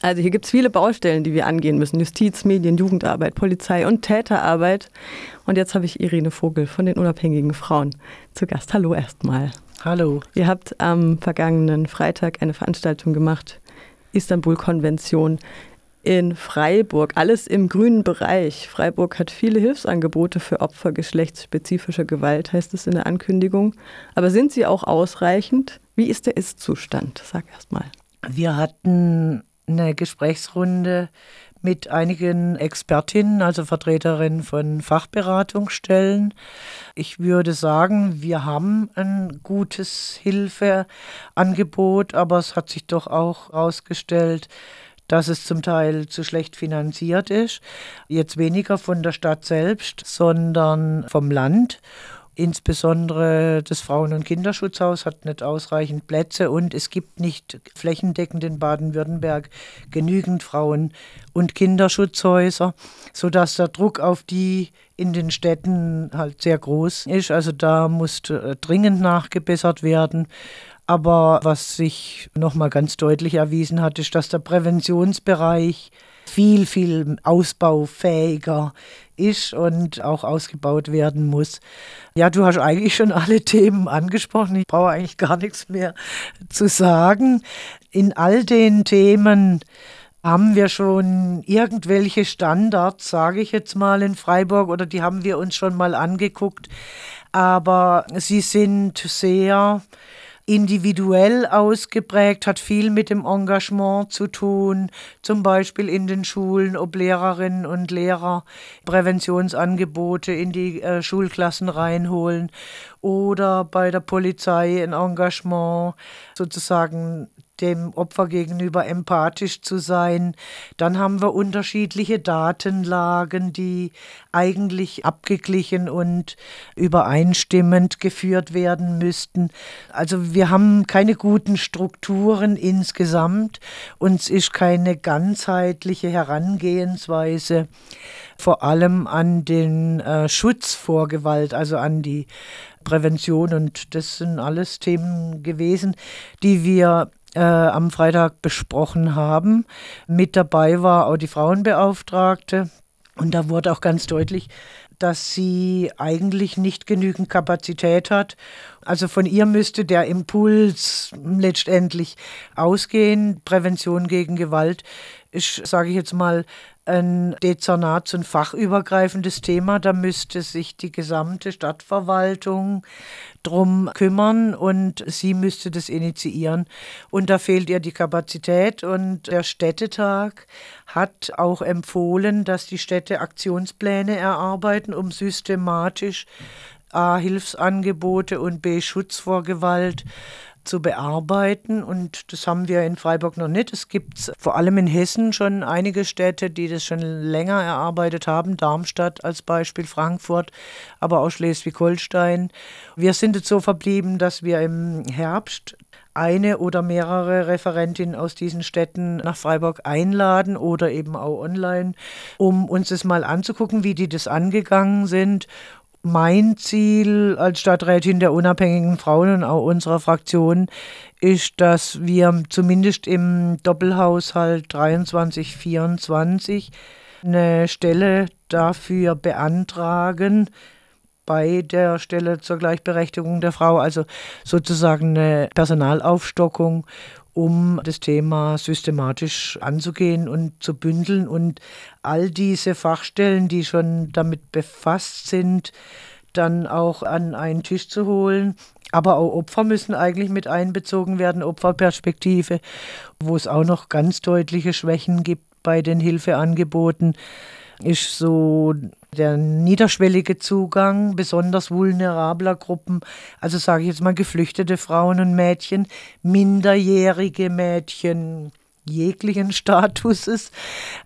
Also hier gibt es viele Baustellen, die wir angehen müssen. Justiz, Medien, Jugendarbeit, Polizei und Täterarbeit. Und jetzt habe ich Irene Vogel von den unabhängigen Frauen zu Gast. Hallo erstmal. Hallo. Ihr habt am vergangenen Freitag eine Veranstaltung gemacht, Istanbul-Konvention in Freiburg, alles im grünen Bereich. Freiburg hat viele Hilfsangebote für Opfer geschlechtsspezifischer Gewalt, heißt es in der Ankündigung. Aber sind sie auch ausreichend? Wie ist der Ist-Zustand? Sag erst mal. Wir hatten eine Gesprächsrunde mit einigen Expertinnen, also Vertreterinnen von Fachberatungsstellen. Ich würde sagen, wir haben ein gutes Hilfeangebot, aber es hat sich doch auch herausgestellt, dass es zum Teil zu schlecht finanziert ist. Jetzt weniger von der Stadt selbst, sondern vom Land. Insbesondere das Frauen- und Kinderschutzhaus hat nicht ausreichend Plätze und es gibt nicht flächendeckend in Baden-Württemberg genügend Frauen- und Kinderschutzhäuser, sodass der Druck auf die in den Städten halt sehr groß ist. Also da muss äh, dringend nachgebessert werden. Aber was sich nochmal ganz deutlich erwiesen hat, ist, dass der Präventionsbereich viel, viel ausbaufähiger ist und auch ausgebaut werden muss. Ja, du hast eigentlich schon alle Themen angesprochen. Ich brauche eigentlich gar nichts mehr zu sagen. In all den Themen haben wir schon irgendwelche Standards, sage ich jetzt mal, in Freiburg oder die haben wir uns schon mal angeguckt. Aber sie sind sehr individuell ausgeprägt, hat viel mit dem Engagement zu tun, zum Beispiel in den Schulen, ob Lehrerinnen und Lehrer Präventionsangebote in die äh, Schulklassen reinholen oder bei der Polizei ein Engagement sozusagen dem Opfer gegenüber empathisch zu sein. Dann haben wir unterschiedliche Datenlagen, die eigentlich abgeglichen und übereinstimmend geführt werden müssten. Also wir haben keine guten Strukturen insgesamt. Uns ist keine ganzheitliche Herangehensweise vor allem an den äh, Schutz vor Gewalt, also an die Prävention. Und das sind alles Themen gewesen, die wir äh, am Freitag besprochen haben. Mit dabei war auch die Frauenbeauftragte. Und da wurde auch ganz deutlich, dass sie eigentlich nicht genügend Kapazität hat. Also von ihr müsste der Impuls letztendlich ausgehen. Prävention gegen Gewalt ist, sage ich jetzt mal, ein Dezernats- und fachübergreifendes Thema. Da müsste sich die gesamte Stadtverwaltung drum kümmern und sie müsste das initiieren. Und da fehlt ihr die Kapazität und der Städtetag hat auch empfohlen, dass die Städte Aktionspläne erarbeiten, um systematisch A, Hilfsangebote und B, Schutz vor Gewalt zu bearbeiten. Und das haben wir in Freiburg noch nicht. Es gibt vor allem in Hessen schon einige Städte, die das schon länger erarbeitet haben. Darmstadt als Beispiel, Frankfurt, aber auch Schleswig-Holstein. Wir sind jetzt so verblieben, dass wir im Herbst eine oder mehrere Referentinnen aus diesen Städten nach Freiburg einladen oder eben auch online, um uns das mal anzugucken, wie die das angegangen sind mein Ziel als Stadträtin der unabhängigen Frauen und auch unserer Fraktion ist, dass wir zumindest im Doppelhaushalt 23, 24 eine Stelle dafür beantragen, bei der Stelle zur Gleichberechtigung der Frau, also sozusagen eine Personalaufstockung, um das Thema systematisch anzugehen und zu bündeln und all diese Fachstellen, die schon damit befasst sind, dann auch an einen Tisch zu holen. Aber auch Opfer müssen eigentlich mit einbezogen werden, Opferperspektive, wo es auch noch ganz deutliche Schwächen gibt bei den Hilfeangeboten ist so der niederschwellige Zugang besonders vulnerabler Gruppen, also sage ich jetzt mal geflüchtete Frauen und Mädchen, minderjährige Mädchen jeglichen Statuses,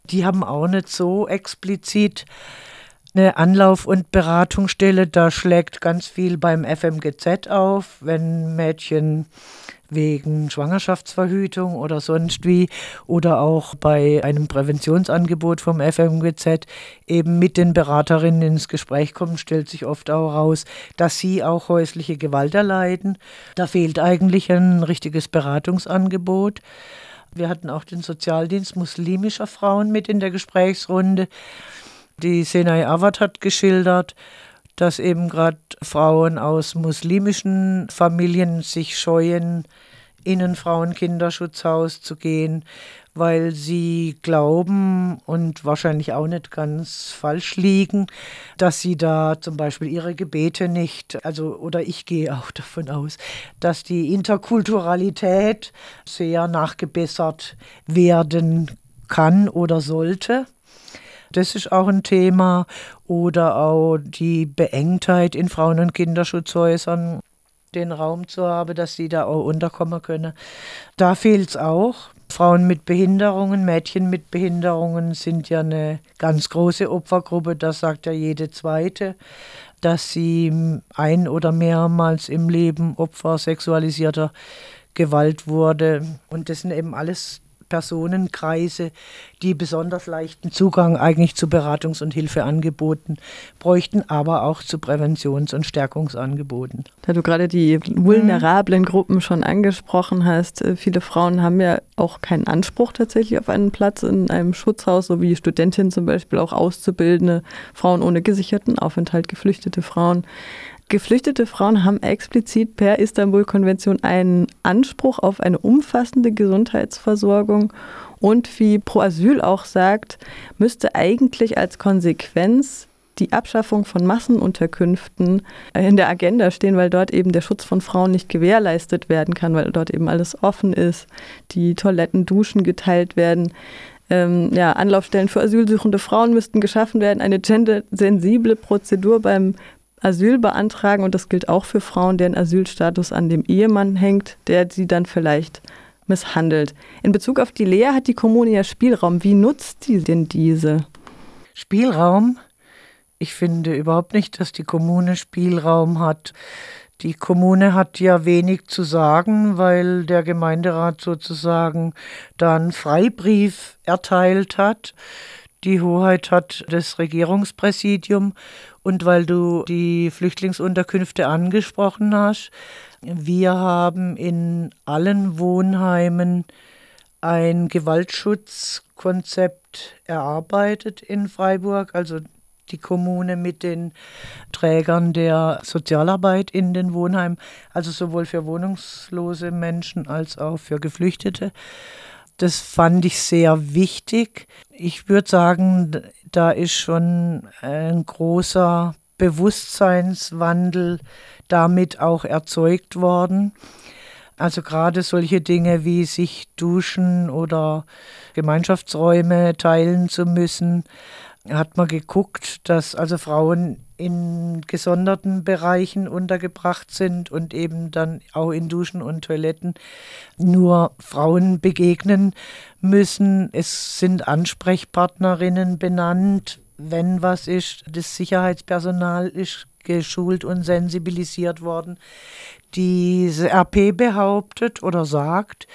die haben auch nicht so explizit eine Anlauf- und Beratungsstelle. Da schlägt ganz viel beim FMGZ auf, wenn Mädchen wegen Schwangerschaftsverhütung oder sonst wie oder auch bei einem Präventionsangebot vom FMGZ eben mit den Beraterinnen ins Gespräch kommen, stellt sich oft auch heraus, dass sie auch häusliche Gewalt erleiden. Da fehlt eigentlich ein richtiges Beratungsangebot. Wir hatten auch den Sozialdienst muslimischer Frauen mit in der Gesprächsrunde. Die Senai Awad hat geschildert, dass eben gerade Frauen aus muslimischen Familien sich scheuen, in ein Frauenkinderschutzhaus zu gehen, weil sie glauben und wahrscheinlich auch nicht ganz falsch liegen, dass sie da zum Beispiel ihre Gebete nicht, also oder ich gehe auch davon aus, dass die Interkulturalität sehr nachgebessert werden kann oder sollte. Das ist auch ein Thema. Oder auch die Beengtheit in Frauen- und Kinderschutzhäusern, den Raum zu haben, dass sie da auch unterkommen können. Da fehlt es auch. Frauen mit Behinderungen, Mädchen mit Behinderungen sind ja eine ganz große Opfergruppe, das sagt ja jede zweite, dass sie ein oder mehrmals im Leben Opfer sexualisierter Gewalt wurde. Und das sind eben alles Personenkreise, die besonders leichten Zugang eigentlich zu Beratungs- und Hilfeangeboten bräuchten, aber auch zu Präventions- und Stärkungsangeboten. Da du gerade die vulnerablen Gruppen schon angesprochen hast, äh, viele Frauen haben ja auch keinen Anspruch tatsächlich auf einen Platz in einem Schutzhaus, so wie Studentinnen zum Beispiel auch Auszubildende, Frauen ohne gesicherten Aufenthalt, geflüchtete Frauen. Geflüchtete Frauen haben explizit per Istanbul-Konvention einen Anspruch auf eine umfassende Gesundheitsversorgung und wie Pro Asyl auch sagt, müsste eigentlich als Konsequenz die Abschaffung von Massenunterkünften in der Agenda stehen, weil dort eben der Schutz von Frauen nicht gewährleistet werden kann, weil dort eben alles offen ist, die Toiletten, Duschen geteilt werden. Ähm, ja, Anlaufstellen für asylsuchende Frauen müssten geschaffen werden, eine gendersensible Prozedur beim Asyl beantragen und das gilt auch für Frauen, deren Asylstatus an dem Ehemann hängt, der sie dann vielleicht misshandelt. In Bezug auf die Lea hat die Kommune ja Spielraum. Wie nutzt die denn diese? Spielraum? Ich finde überhaupt nicht, dass die Kommune Spielraum hat. Die Kommune hat ja wenig zu sagen, weil der Gemeinderat sozusagen da einen Freibrief erteilt hat. Die Hoheit hat das Regierungspräsidium. Und weil du die Flüchtlingsunterkünfte angesprochen hast, wir haben in allen Wohnheimen ein Gewaltschutzkonzept erarbeitet in Freiburg, also die Kommune mit den Trägern der Sozialarbeit in den Wohnheimen, also sowohl für wohnungslose Menschen als auch für Geflüchtete. Das fand ich sehr wichtig. Ich würde sagen, da ist schon ein großer Bewusstseinswandel damit auch erzeugt worden. Also gerade solche Dinge wie sich duschen oder Gemeinschaftsräume teilen zu müssen, hat man geguckt, dass also Frauen in gesonderten Bereichen untergebracht sind und eben dann auch in Duschen und Toiletten nur Frauen begegnen müssen. Es sind Ansprechpartnerinnen benannt, wenn was ist. Das Sicherheitspersonal ist geschult und sensibilisiert worden. Diese RP behauptet oder sagt,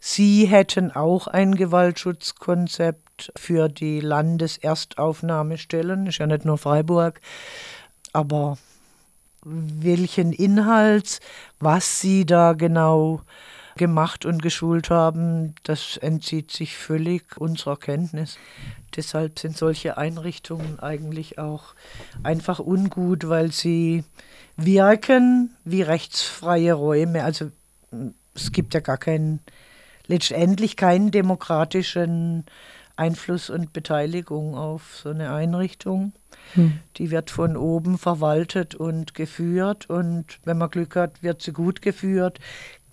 sie hätten auch ein Gewaltschutzkonzept für die Landeserstaufnahmestellen, ist ja nicht nur Freiburg, aber welchen Inhalt, was sie da genau gemacht und geschult haben, das entzieht sich völlig unserer Kenntnis. Deshalb sind solche Einrichtungen eigentlich auch einfach ungut, weil sie wirken wie rechtsfreie Räume. Also es gibt ja gar keinen, letztendlich keinen demokratischen Einfluss und Beteiligung auf so eine Einrichtung. Hm. Die wird von oben verwaltet und geführt und wenn man Glück hat, wird sie gut geführt.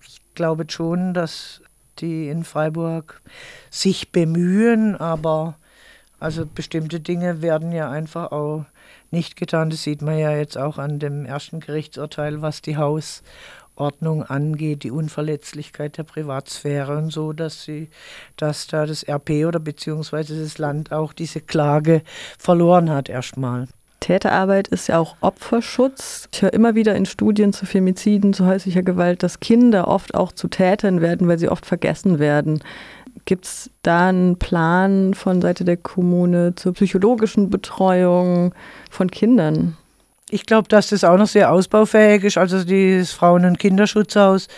Ich glaube schon, dass die in Freiburg sich bemühen, aber also bestimmte Dinge werden ja einfach auch nicht getan. Das sieht man ja jetzt auch an dem ersten Gerichtsurteil, was die Hausordnung angeht, die Unverletzlichkeit der Privatsphäre und so, dass sie, dass da das RP oder beziehungsweise das Land auch diese Klage verloren hat erstmal. Täterarbeit ist ja auch Opferschutz. Ich höre immer wieder in Studien zu Femiziden, zu häuslicher Gewalt, dass Kinder oft auch zu Tätern werden, weil sie oft vergessen werden. Gibt es da einen Plan von Seite der Kommune zur psychologischen Betreuung von Kindern? Ich glaube, dass das auch noch sehr ausbaufähig ist. Also das Frauen- und Kinderschutzhaus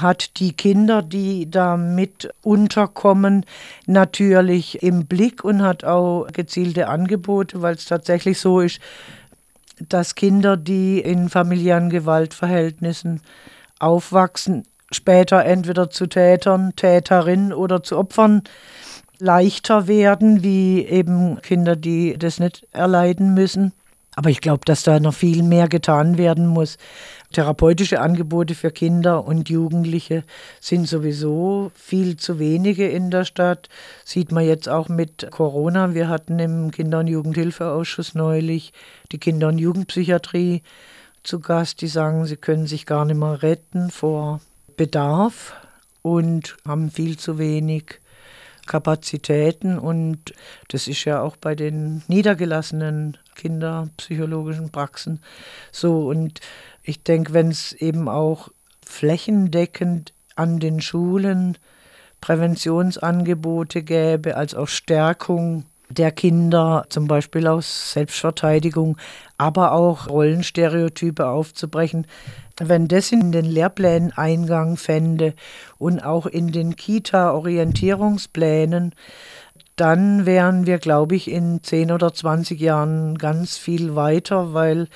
hat die Kinder, die da mit unterkommen, natürlich im Blick und hat auch gezielte Angebote, weil es tatsächlich so ist, dass Kinder, die in familiären Gewaltverhältnissen aufwachsen, später entweder zu Tätern, Täterinnen oder zu Opfern leichter werden, wie eben Kinder, die das nicht erleiden müssen. Aber ich glaube, dass da noch viel mehr getan werden muss. Therapeutische Angebote für Kinder und Jugendliche sind sowieso viel zu wenige in der Stadt. Sieht man jetzt auch mit Corona. Wir hatten im Kinder- und Jugendhilfeausschuss neulich die Kinder- und Jugendpsychiatrie zu Gast, die sagen, sie können sich gar nicht mehr retten vor Bedarf und haben viel zu wenig Kapazitäten und das ist ja auch bei den niedergelassenen kinderpsychologischen Praxen so. Und ich denke, wenn es eben auch flächendeckend an den Schulen Präventionsangebote gäbe, als auch Stärkung der Kinder, zum Beispiel aus Selbstverteidigung, aber auch Rollenstereotype aufzubrechen, wenn das in den Lehrplänen Eingang fände und auch in den Kita-Orientierungsplänen, dann wären wir, glaube ich, in 10 oder 20 Jahren ganz viel weiter, weil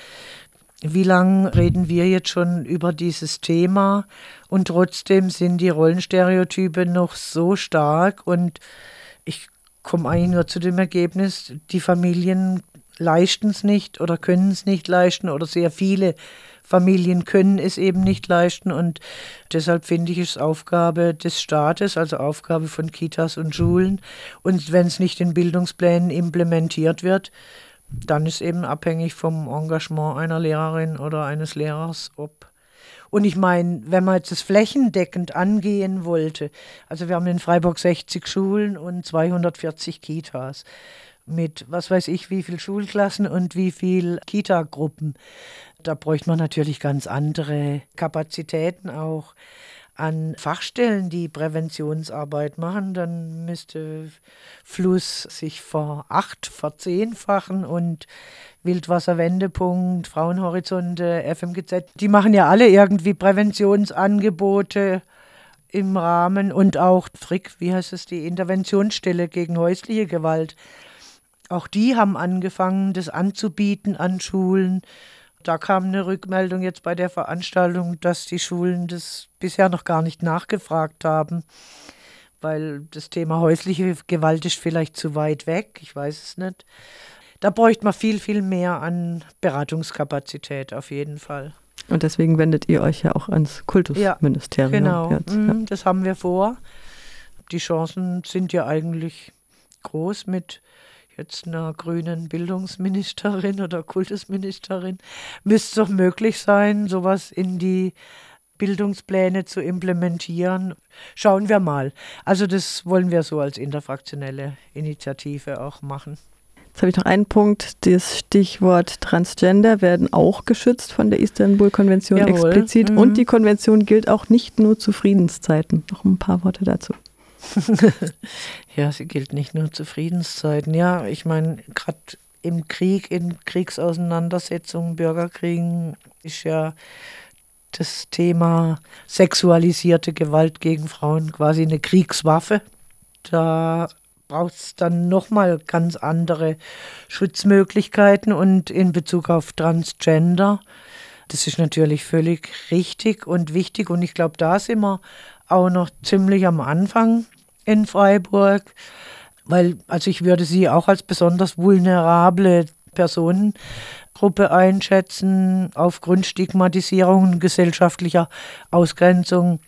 wie lange reden wir jetzt schon über dieses Thema? Und trotzdem sind die Rollenstereotype noch so stark und ich komme eigentlich nur zu dem Ergebnis, die Familien leisten es nicht oder können es nicht leisten oder sehr viele Familien können es eben nicht leisten. Und deshalb finde ich es Aufgabe des Staates, also Aufgabe von Kitas und Schulen. Und wenn es nicht in Bildungsplänen implementiert wird, dann ist eben abhängig vom Engagement einer Lehrerin oder eines Lehrers, ob. Und ich meine, wenn man jetzt das flächendeckend angehen wollte, also wir haben in Freiburg 60 Schulen und 240 Kitas mit was weiß ich wie viel Schulklassen und wie viel Kita-Gruppen. Da bräuchte man natürlich ganz andere Kapazitäten auch an Fachstellen, die Präventionsarbeit machen, dann müsste Fluss sich vor acht, verzehnfachen und Wildwasserwendepunkt, Frauenhorizonte, FMGZ, die machen ja alle irgendwie Präventionsangebote im Rahmen und auch Frick, wie heißt es, die Interventionsstelle gegen häusliche Gewalt. Auch die haben angefangen, das anzubieten an Schulen. Da kam eine Rückmeldung jetzt bei der Veranstaltung, dass die Schulen das bisher noch gar nicht nachgefragt haben, weil das Thema häusliche Gewalt ist vielleicht zu weit weg, ich weiß es nicht. Da bräuchte man viel, viel mehr an Beratungskapazität auf jeden Fall. Und deswegen wendet ihr euch ja auch ans Kultusministerium. Ja, genau, jetzt, mhm, ja. das haben wir vor. Die Chancen sind ja eigentlich groß mit jetzt einer grünen Bildungsministerin oder Kultusministerin, müsste es doch möglich sein, sowas in die Bildungspläne zu implementieren. Schauen wir mal. Also das wollen wir so als interfraktionelle Initiative auch machen. Jetzt habe ich noch einen Punkt. Das Stichwort Transgender werden auch geschützt von der Istanbul-Konvention explizit. Mhm. Und die Konvention gilt auch nicht nur zu Friedenszeiten. Noch ein paar Worte dazu. ja, sie gilt nicht nur zu Friedenszeiten. Ja, ich meine, gerade im Krieg, in Kriegsauseinandersetzungen, Bürgerkriegen ist ja das Thema sexualisierte Gewalt gegen Frauen quasi eine Kriegswaffe. Da braucht es dann nochmal ganz andere Schutzmöglichkeiten und in Bezug auf Transgender. Das ist natürlich völlig richtig und wichtig und ich glaube, da sind wir auch noch ziemlich am Anfang in Freiburg, weil also ich würde sie auch als besonders vulnerable Personengruppe einschätzen, aufgrund Stigmatisierung gesellschaftlicher Ausgrenzung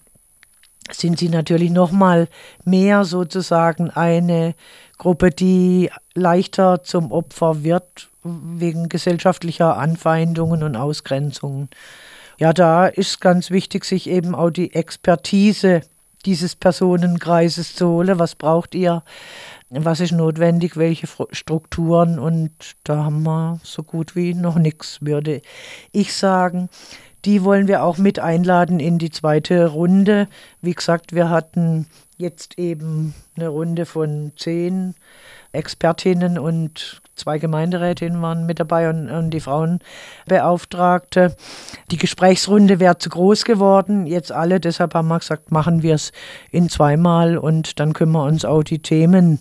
sind sie natürlich noch mal mehr sozusagen eine Gruppe, die leichter zum Opfer wird wegen gesellschaftlicher Anfeindungen und Ausgrenzungen. Ja, da ist ganz wichtig, sich eben auch die Expertise dieses Personenkreises zu holen. Was braucht ihr? Was ist notwendig? Welche Strukturen? Und da haben wir so gut wie noch nichts, würde ich sagen. Die wollen wir auch mit einladen in die zweite Runde. Wie gesagt, wir hatten jetzt eben eine Runde von zehn Expertinnen und zwei Gemeinderätinnen waren mit dabei und, und die Frauenbeauftragte. Die Gesprächsrunde wäre zu groß geworden, jetzt alle, deshalb haben wir gesagt, machen wir es in zweimal und dann können wir uns auch die Themen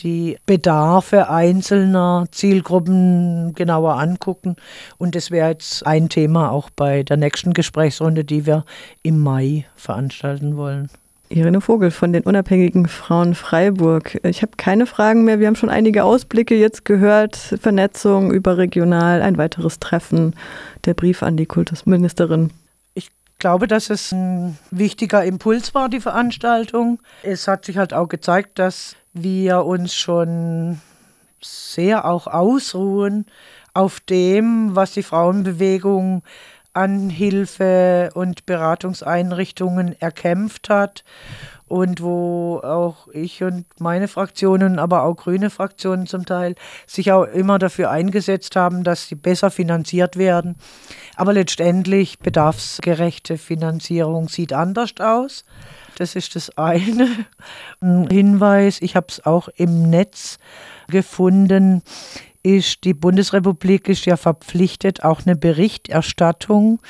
die Bedarfe einzelner Zielgruppen genauer angucken. Und das wäre jetzt ein Thema auch bei der nächsten Gesprächsrunde, die wir im Mai veranstalten wollen. Irene Vogel von den Unabhängigen Frauen Freiburg. Ich habe keine Fragen mehr. Wir haben schon einige Ausblicke jetzt gehört. Vernetzung überregional, ein weiteres Treffen, der Brief an die Kultusministerin. Ich glaube, dass es ein wichtiger Impuls war, die Veranstaltung. Es hat sich halt auch gezeigt, dass wir uns schon sehr auch ausruhen auf dem, was die Frauenbewegung an Hilfe und Beratungseinrichtungen erkämpft hat und wo auch ich und meine Fraktionen, aber auch grüne Fraktionen zum Teil, sich auch immer dafür eingesetzt haben, dass sie besser finanziert werden. Aber letztendlich bedarfsgerechte Finanzierung sieht anders aus. Das ist das eine. Ein Hinweis, ich habe es auch im Netz gefunden ist, die Bundesrepublik ist ja verpflichtet, auch eine Berichterstattung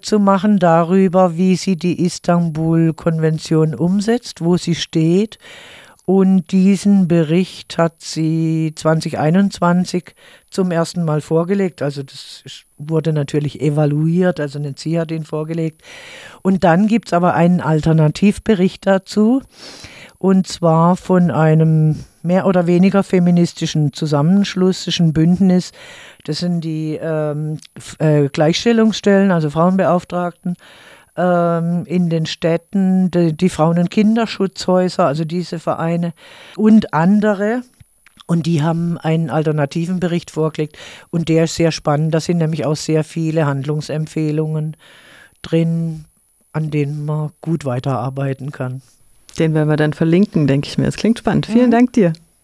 zu machen darüber, wie sie die Istanbul-Konvention umsetzt, wo sie steht. Und diesen Bericht hat sie 2021 zum ersten Mal vorgelegt. Also das wurde natürlich evaluiert, also nicht sie hat ihn vorgelegt. Und dann gibt es aber einen Alternativbericht dazu, und zwar von einem mehr oder weniger feministischen Zusammenschluss zwischen Bündnis. Das sind die ähm, äh, Gleichstellungsstellen, also Frauenbeauftragten ähm, in den Städten, die, die Frauen- und Kinderschutzhäuser, also diese Vereine und andere. Und die haben einen alternativen Bericht vorgelegt und der ist sehr spannend. Da sind nämlich auch sehr viele Handlungsempfehlungen drin, an denen man gut weiterarbeiten kann. Den werden wir dann verlinken, denke ich mir. Es klingt spannend. Vielen mhm. Dank dir.